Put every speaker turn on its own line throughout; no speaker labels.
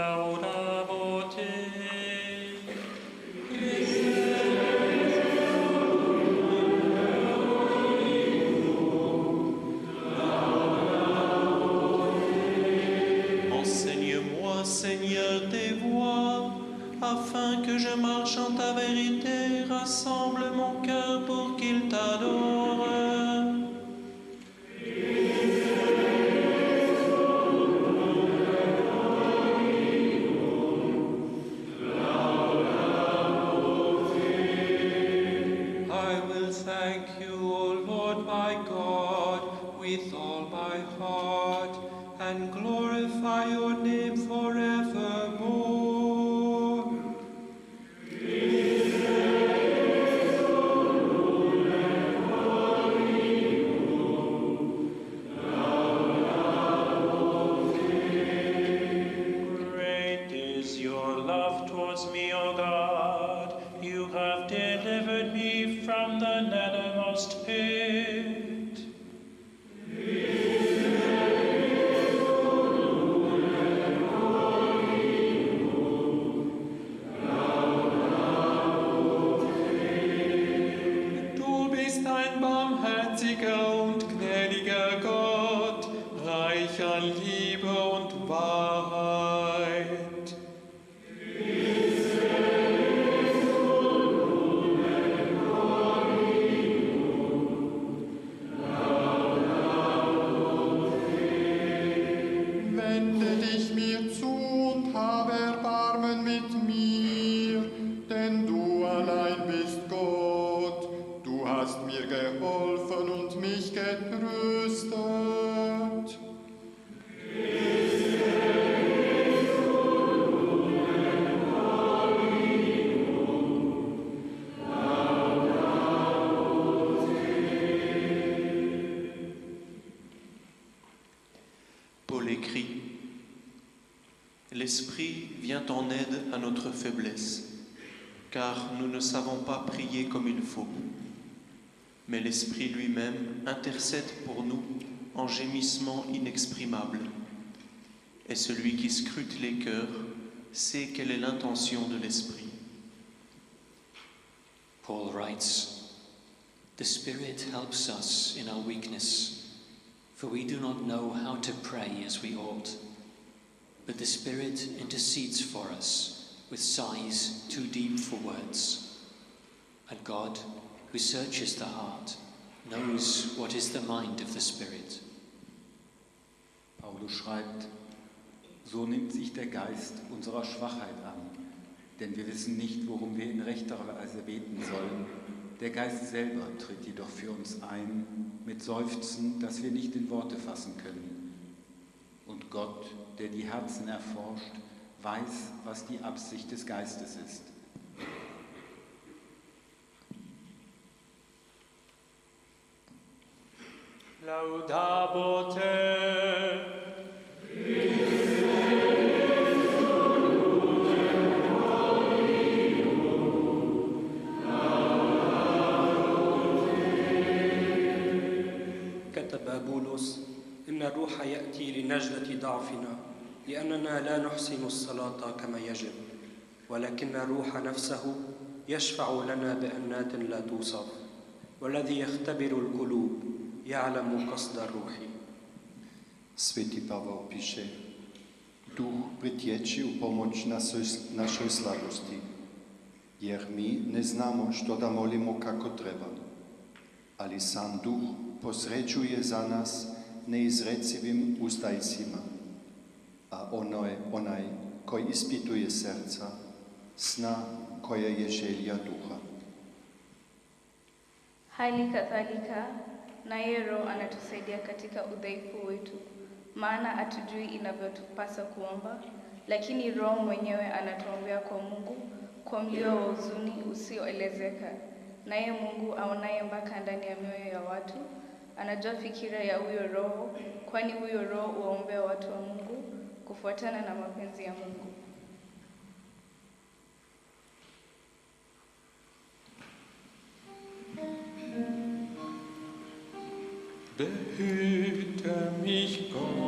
لو
Paul écrit L'Esprit vient en aide à notre faiblesse, car nous ne savons pas prier comme il faut. Mais l'Esprit lui-même intercède pour nous en gémissement inexprimable. Et celui qui scrute les cœurs sait quelle est l'intention de l'Esprit.
Paul writes, The Spirit helps us in our weakness, for we do not know how to pray as we ought. But the Spirit intercedes for us with sighs too deep for words. And God, who searches the heart, knows what is the mind of the Spirit.
Paulus schreibt, so nimmt sich der Geist unserer Schwachheit an, denn wir wissen nicht, worum wir in rechter Weise beten sollen. Der Geist selber tritt jedoch für uns ein mit Seufzen, das wir nicht in Worte fassen können. Und Gott, der die Herzen erforscht, weiß, was die Absicht des Geistes ist.
ضعفنا لأننا لا نحسن الصلاة كما يجب ولكن الروح نفسه يشفع لنا بأنات لا توصف والذي يختبر القلوب. ja'lamu qasda ruhi.
Sveti Pavao piše, duh pritječi u pomoć našoj slabosti, jer mi ne znamo što da molimo kako treba, ali sam duh posređuje za nas neizrecivim ustajcima, a ono je onaj koji ispituje srca, sna koja je želja duha.
Hajli katolika, naye Roho anatusaidia katika udhaifu wetu, maana hatujui inavyotupasa kuomba, lakini Roho mwenyewe anatuombea kwa Mungu kwa mlio wa huzuni usioelezeka. Naye Mungu aonaye mpaka ndani ya mioyo ya watu anajua fikira ya huyo Roho, kwani huyo Roho huwaombea watu wa Mungu kufuatana na mapenzi ya Mungu.
Behüte mich Gott,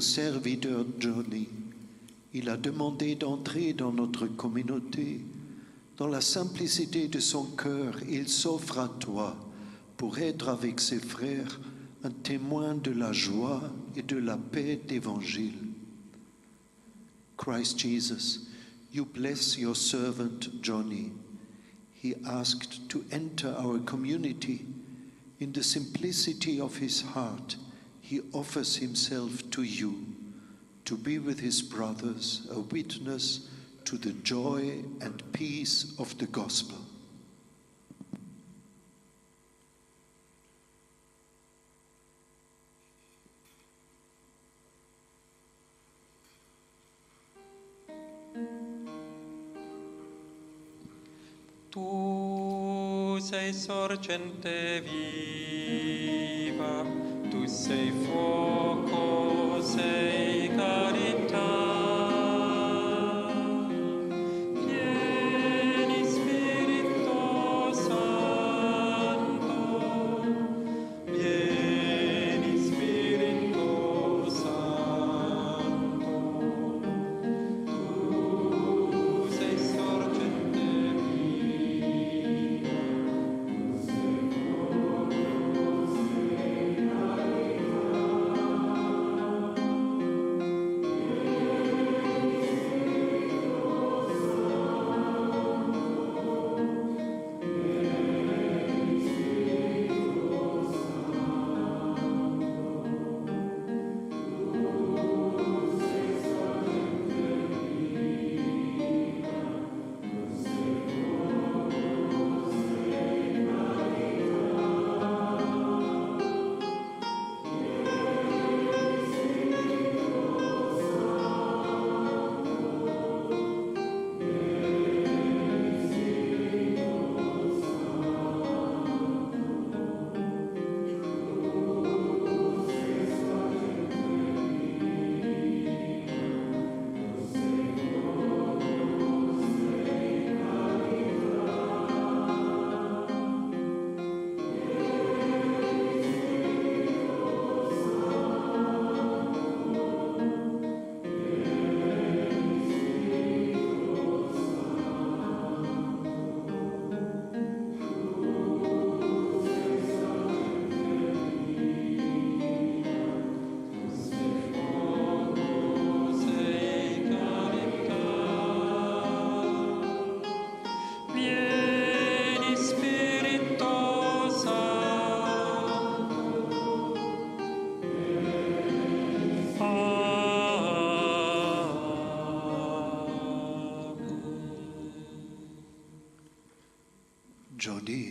serviteur Johnny. Il a demandé d'entrer dans notre communauté. Dans la simplicité de son cœur, il s'offre à toi pour être avec ses frères un témoin de la joie et de la paix d'évangile. Christ Jesus, you bless your servant Johnny. He asked to enter our community. In the simplicity of his heart, he offers himself to you to be with his brothers, a witness to the joy and peace of the gospel.
Tu sei sorgente viva, forsake
us.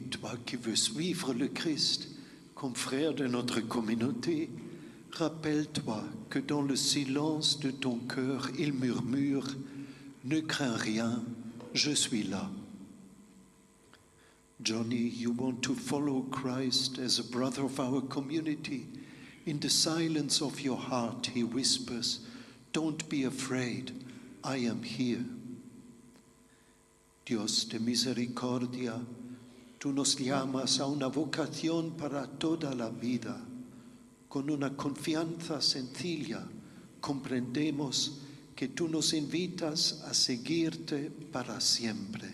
Toi qui veux suivre le Christ comme frère de notre communauté, rappelle-toi que dans le silence de ton cœur, il murmure, Ne crains rien, je suis là. Johnny, you want to follow Christ as a brother of our community? In the silence of your heart, he whispers, Don't be afraid, I am here. Dios de misericordia, tú nos llamas a una vocación para toda la vida. Con una confianza sencilla comprendemos que tú nos invitas a seguirte para siempre.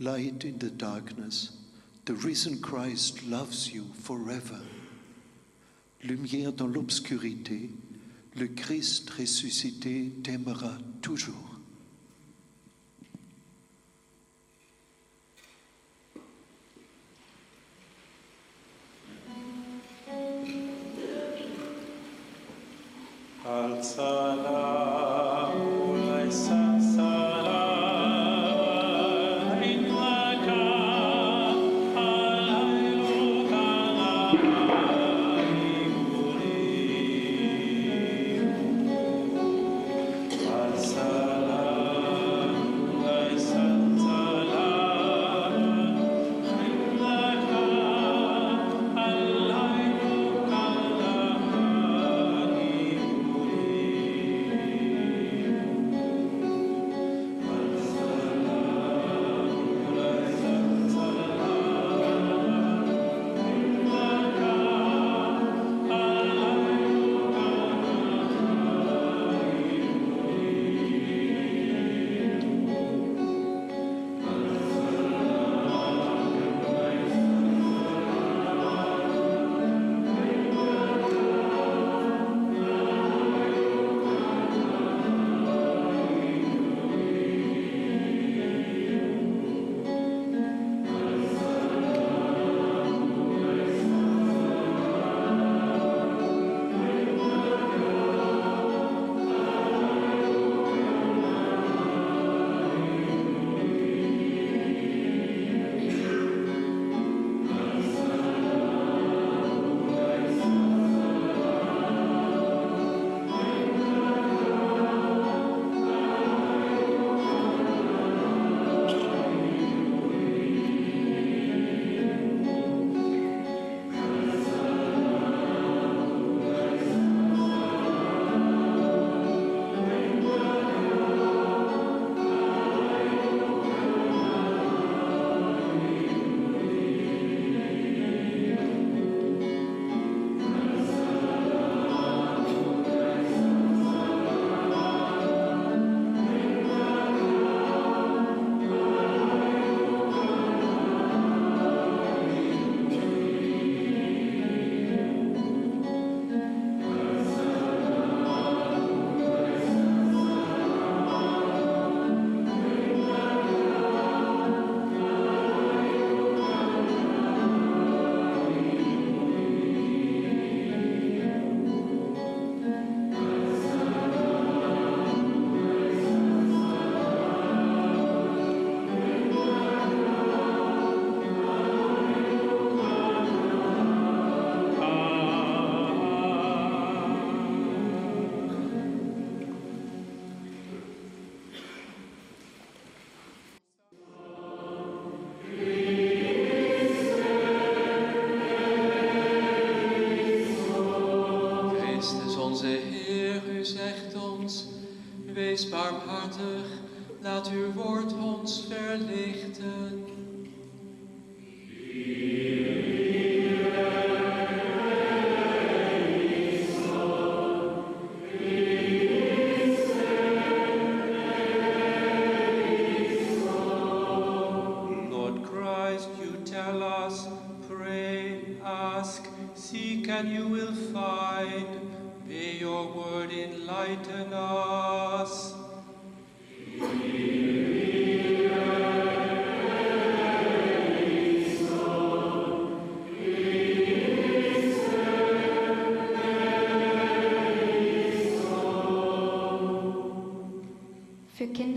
Light in the darkness, the risen Christ loves you forever. Lumière dans l'obscurité, le Christ ressuscité t'aimera toujours.
Al salam,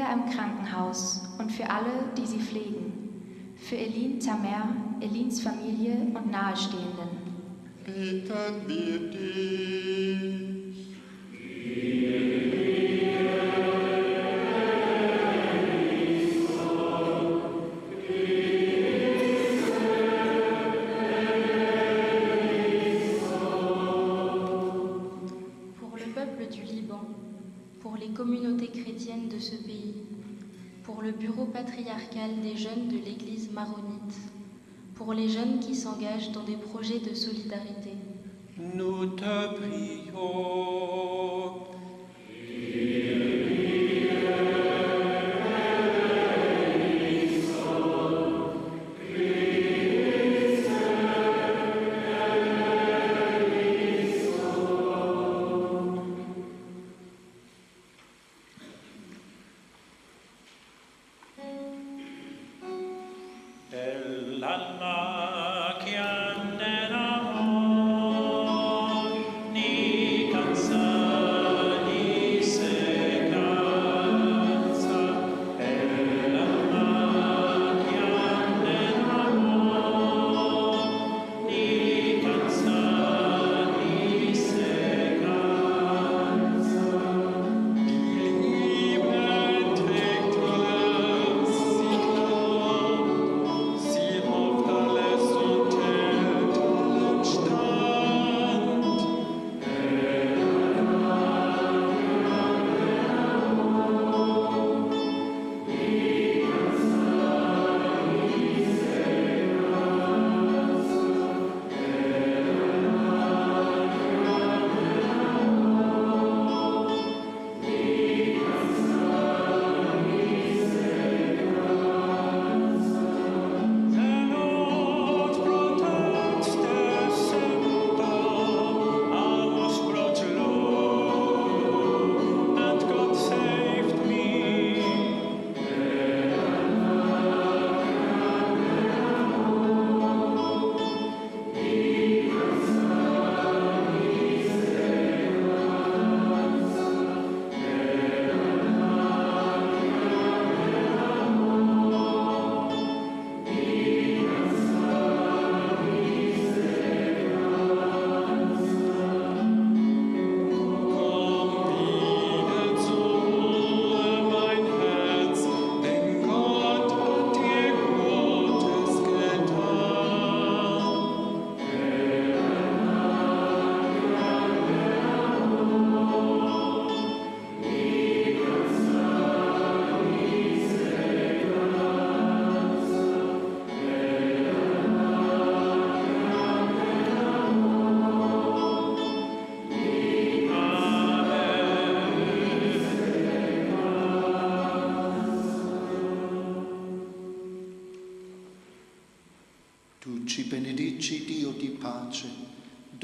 Kinder im Krankenhaus und für alle, die sie pflegen. Für Elin Tamer, Elins Familie und Nahestehenden. S'engagent dans des projets de solidarité.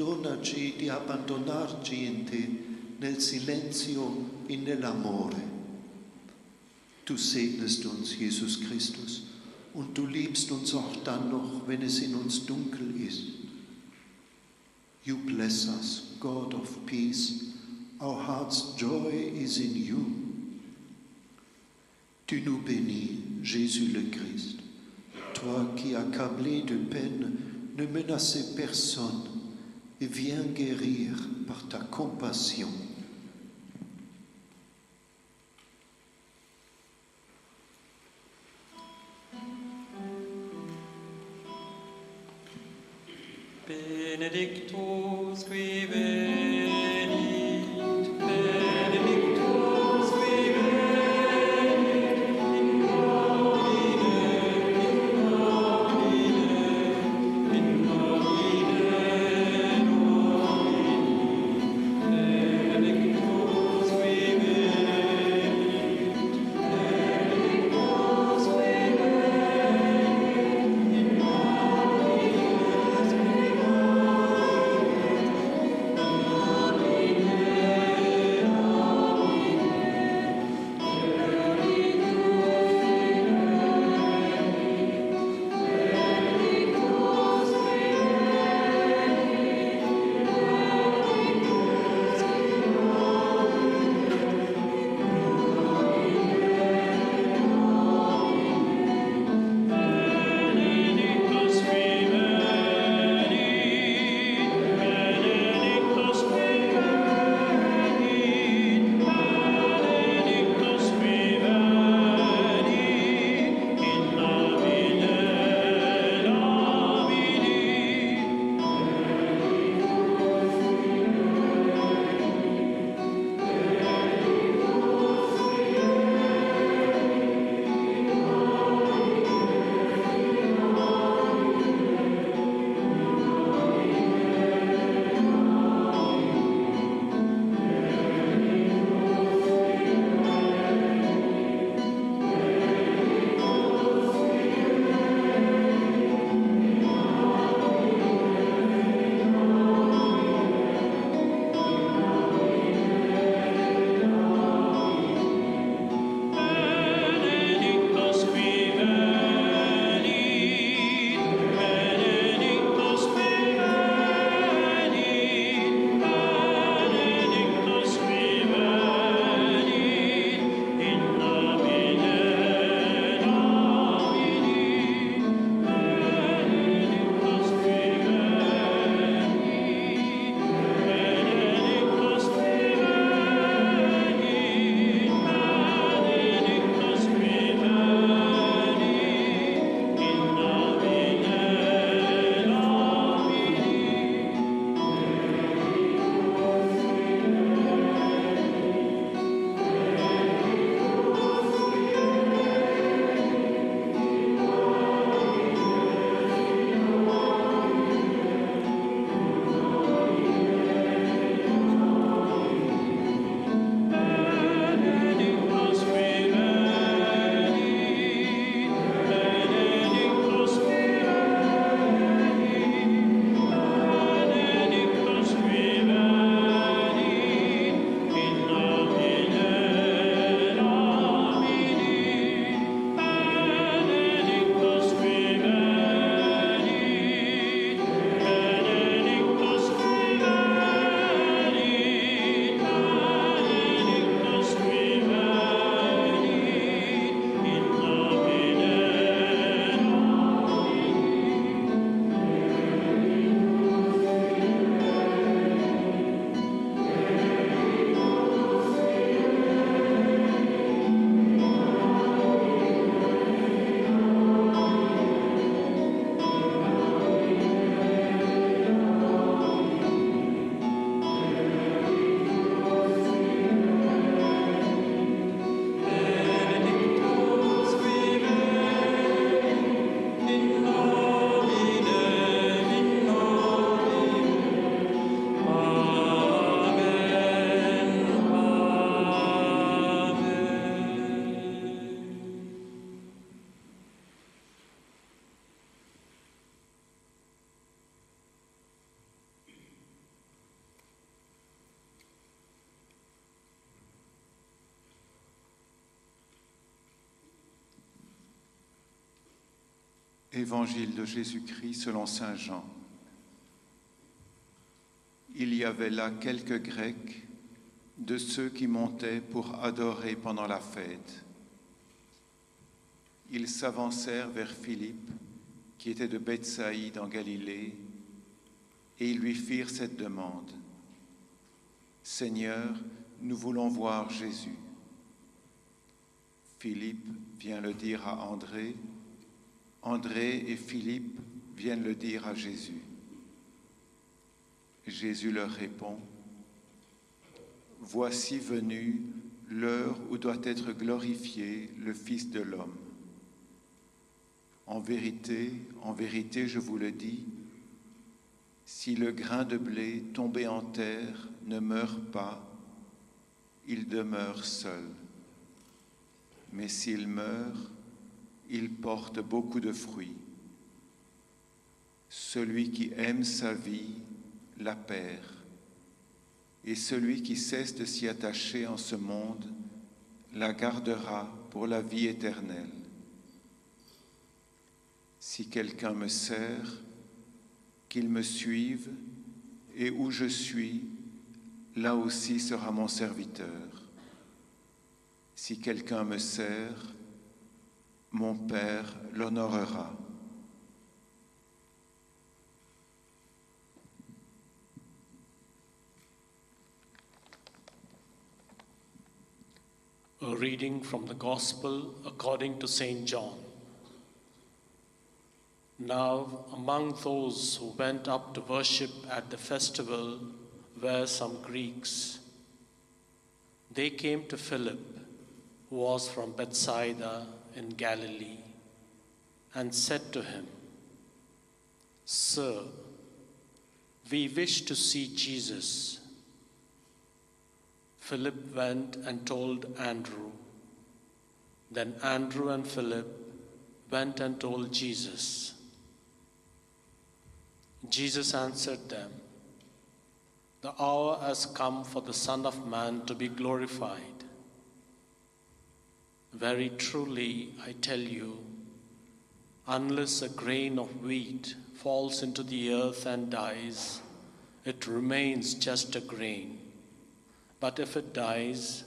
Donaci di abbandonarci in te nel silenzio e nell'amore. Du segnest uns, Jesus Christus, und du liebst uns auch dann noch, wenn es in uns dunkel ist. You bless us, God of peace. Our heart's joy is in you. Tu nous bénis, Jésus le Christ. Toi qui, accablé de peine, ne menaçais personne et viens guérir par ta compassion.
Évangile de Jésus-Christ selon Saint Jean. Il y avait là quelques Grecs de ceux qui montaient pour adorer pendant la fête. Ils s'avancèrent vers Philippe, qui était de Bethsaïde en Galilée, et ils lui firent cette demande. Seigneur, nous voulons voir Jésus. Philippe vient le dire à André, André et Philippe viennent le dire à Jésus. Jésus leur répond, Voici venu l'heure où doit être glorifié le Fils de l'homme. En vérité, en vérité, je vous le dis, si le grain de blé tombé en terre ne meurt pas, il demeure seul. Mais s'il meurt, il porte beaucoup de fruits. Celui qui aime sa vie la perd, et celui qui cesse de s'y attacher en ce monde la gardera pour la vie éternelle. Si quelqu'un me sert, qu'il me suive, et où je suis, là aussi sera mon serviteur. Si quelqu'un me sert, mon Père l'honorera.
A reading from the Gospel according to St. John. Now, among those who went up to worship at the festival were some Greeks. They came to Philip, who was from Bethsaida in Galilee, and said to him, Sir, we wish to see Jesus. Philip went and told Andrew. Then Andrew and Philip went and told Jesus. Jesus answered them, The hour has come for the Son of Man to be glorified. Very truly, I tell you, unless a grain of wheat falls into the earth and dies, it remains just a grain. But if it dies,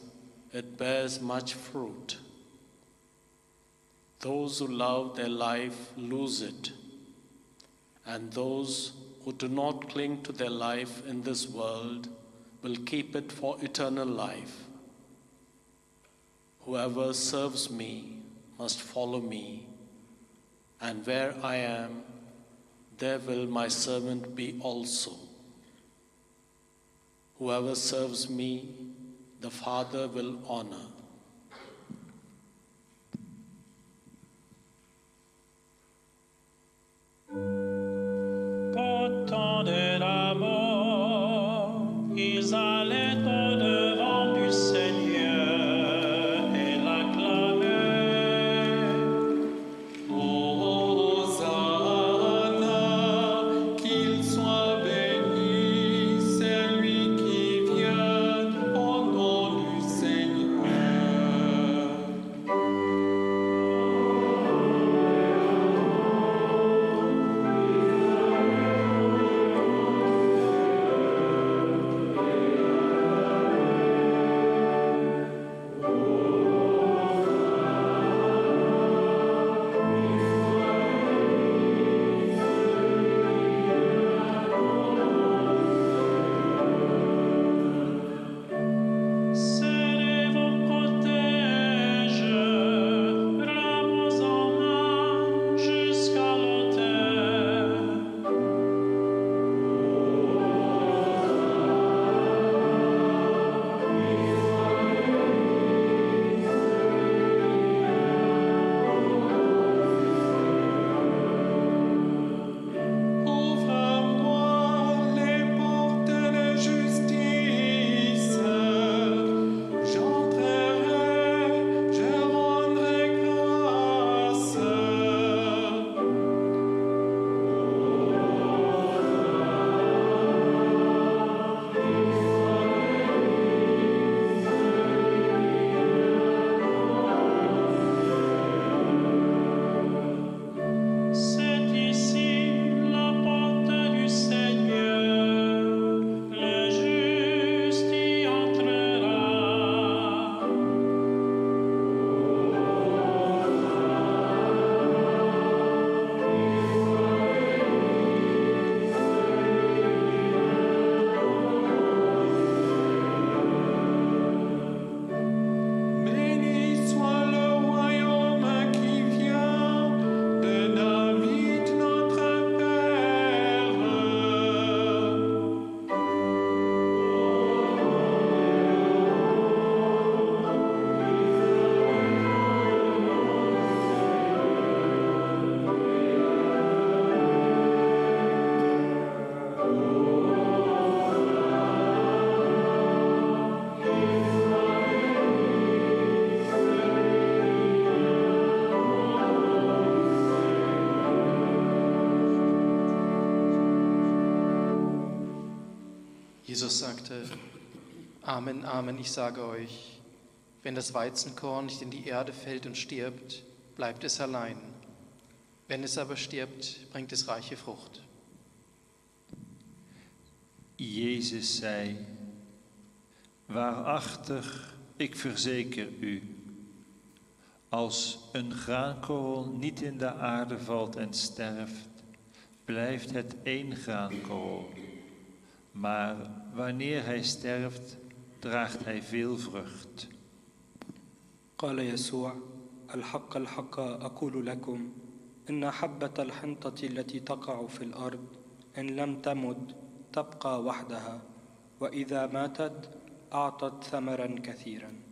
it bears much fruit. Those who love their life lose it, and those who do not cling to their life in this world will keep it for eternal life. Whoever serves me must follow me, and where I am, there will my servant be also. Whoever serves me, the Father will honor.
Jesus sagte, Amen, Amen, ich sage euch, wenn das Weizenkorn nicht in die Erde fällt und stirbt, bleibt es allein. Wenn es aber stirbt, bringt es reiche Frucht.
Jezus zei, Waarachtig, ik verzeker u, als een graankorrel niet in de aarde valt en sterft, blijft het één graankorrel. Maar wanneer hij sterft, draagt hij veel vrucht.
قال يسوع الحق الحق أقول لكم إن حبة الحنطة التي تقع في الأرض إن لم تمت تبقى وحدها وإذا ماتت أعطت ثمرا كثيرا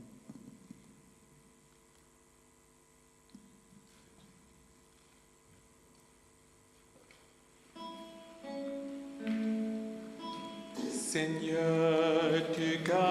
Seigneur, tu gardes